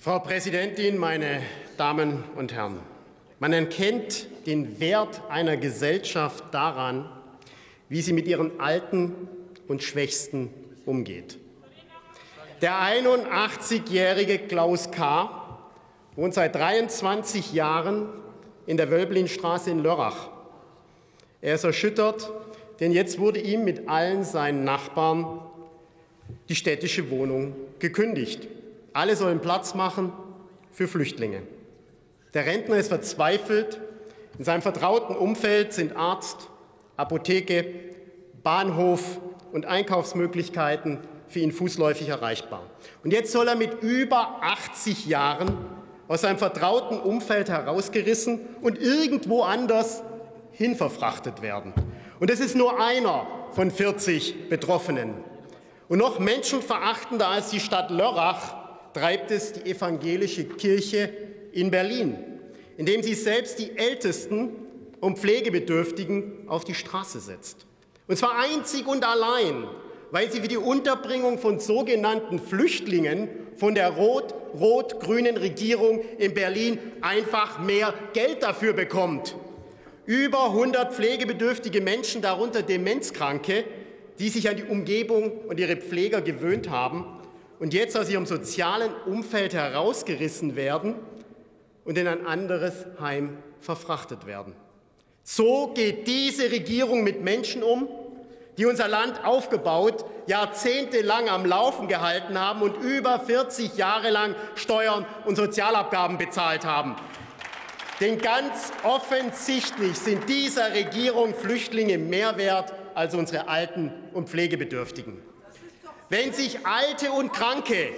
Frau Präsidentin, meine Damen und Herren! Man erkennt den Wert einer Gesellschaft daran, wie sie mit ihren Alten und Schwächsten umgeht. Der 81-jährige Klaus K. wohnt seit 23 Jahren in der Wölblinstraße in Lörrach. Er ist erschüttert, denn jetzt wurde ihm mit allen seinen Nachbarn die städtische Wohnung gekündigt. Alle sollen Platz machen für Flüchtlinge. Der Rentner ist verzweifelt. In seinem vertrauten Umfeld sind Arzt, Apotheke, Bahnhof und Einkaufsmöglichkeiten für ihn fußläufig erreichbar. Und jetzt soll er mit über 80 Jahren aus seinem vertrauten Umfeld herausgerissen und irgendwo anders hinverfrachtet werden. Und es ist nur einer von 40 Betroffenen. Und noch menschenverachtender als die Stadt Lörrach treibt es die evangelische Kirche in Berlin, indem sie selbst die Ältesten und Pflegebedürftigen auf die Straße setzt. Und zwar einzig und allein, weil sie für die Unterbringung von sogenannten Flüchtlingen von der rot-rot-grünen Regierung in Berlin einfach mehr Geld dafür bekommt. Über 100 pflegebedürftige Menschen, darunter Demenzkranke, die sich an die Umgebung und ihre Pfleger gewöhnt haben und jetzt aus ihrem sozialen Umfeld herausgerissen werden und in ein anderes Heim verfrachtet werden. So geht diese Regierung mit Menschen um, die unser Land aufgebaut, jahrzehntelang am Laufen gehalten haben und über 40 Jahre lang Steuern und Sozialabgaben bezahlt haben. Denn ganz offensichtlich sind dieser Regierung Flüchtlinge mehr wert als unsere Alten und Pflegebedürftigen. Wenn sich Alte und Kranke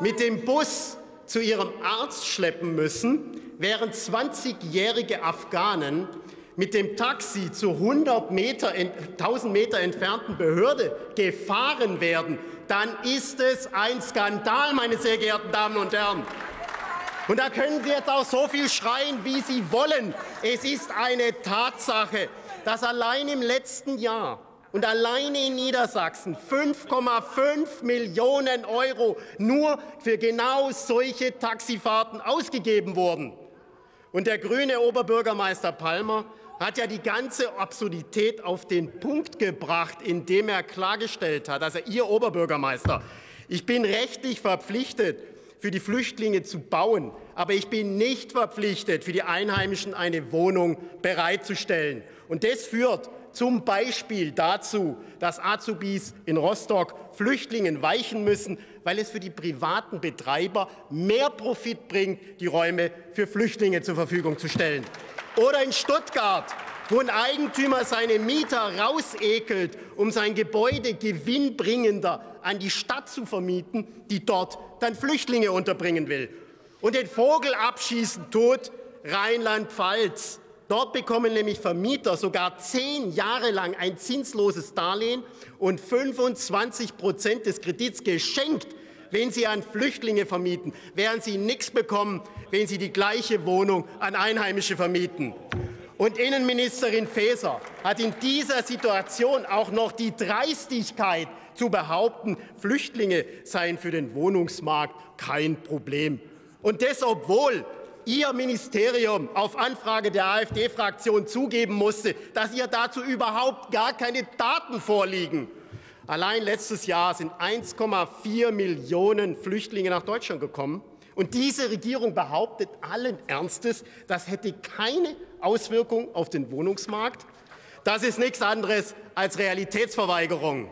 mit dem Bus zu ihrem Arzt schleppen müssen, während 20-jährige Afghanen mit dem Taxi zur 100 Meter, 1000 Meter entfernten Behörde gefahren werden, dann ist es ein Skandal, meine sehr geehrten Damen und Herren. Und da können Sie jetzt auch so viel schreien, wie Sie wollen. Es ist eine Tatsache, dass allein im letzten Jahr und alleine in Niedersachsen 5,5 Millionen Euro nur für genau solche Taxifahrten ausgegeben wurden. Und der grüne Oberbürgermeister Palmer hat ja die ganze Absurdität auf den Punkt gebracht, indem er klargestellt hat, also Ihr Oberbürgermeister, ich bin rechtlich verpflichtet, für die Flüchtlinge zu bauen, aber ich bin nicht verpflichtet, für die Einheimischen eine Wohnung bereitzustellen. Und das führt zum Beispiel dazu, dass Azubis in Rostock Flüchtlingen weichen müssen, weil es für die privaten Betreiber mehr Profit bringt, die Räume für Flüchtlinge zur Verfügung zu stellen. Oder in Stuttgart, wo ein Eigentümer seine Mieter rausekelt, um sein Gebäude gewinnbringender an die Stadt zu vermieten, die dort dann Flüchtlinge unterbringen will. Und den Vogel abschießen tut Rheinland-Pfalz. Dort bekommen nämlich Vermieter sogar zehn Jahre lang ein zinsloses Darlehen und 25 Prozent des Kredits geschenkt, wenn sie an Flüchtlinge vermieten, während sie nichts bekommen, wenn sie die gleiche Wohnung an Einheimische vermieten. Und Innenministerin Faeser hat in dieser Situation auch noch die Dreistigkeit zu behaupten, Flüchtlinge seien für den Wohnungsmarkt kein Problem. Und das, obwohl Ihr Ministerium auf Anfrage der AfD-Fraktion zugeben musste, dass ihr dazu überhaupt gar keine Daten vorliegen. Allein letztes Jahr sind 1,4 Millionen Flüchtlinge nach Deutschland gekommen. Und diese Regierung behauptet allen Ernstes, das hätte keine Auswirkung auf den Wohnungsmarkt. Das ist nichts anderes als Realitätsverweigerung.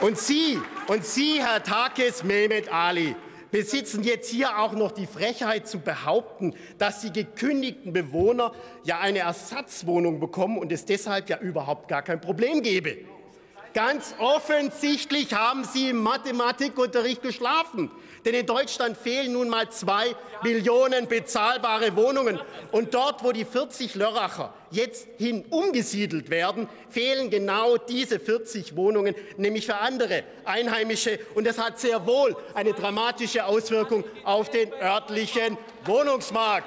Und Sie, und Sie, Herr Takis Mehmet Ali, besitzen jetzt hier auch noch die Frechheit zu behaupten, dass die gekündigten Bewohner ja eine Ersatzwohnung bekommen und es deshalb ja überhaupt gar kein Problem gebe. Ganz offensichtlich haben Sie im Mathematikunterricht geschlafen. Denn in Deutschland fehlen nun mal zwei Millionen bezahlbare Wohnungen. Und dort, wo die 40 Lörracher jetzt hin umgesiedelt werden, fehlen genau diese 40 Wohnungen, nämlich für andere Einheimische. Und das hat sehr wohl eine dramatische Auswirkung auf den örtlichen Wohnungsmarkt.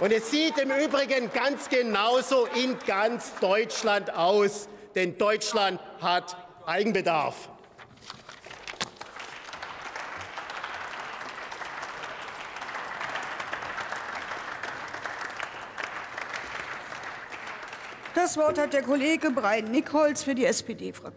Und es sieht im Übrigen ganz genauso in ganz Deutschland aus denn Deutschland hat Eigenbedarf. Das Wort hat der Kollege Brian Nickholz für die SPD-Fraktion.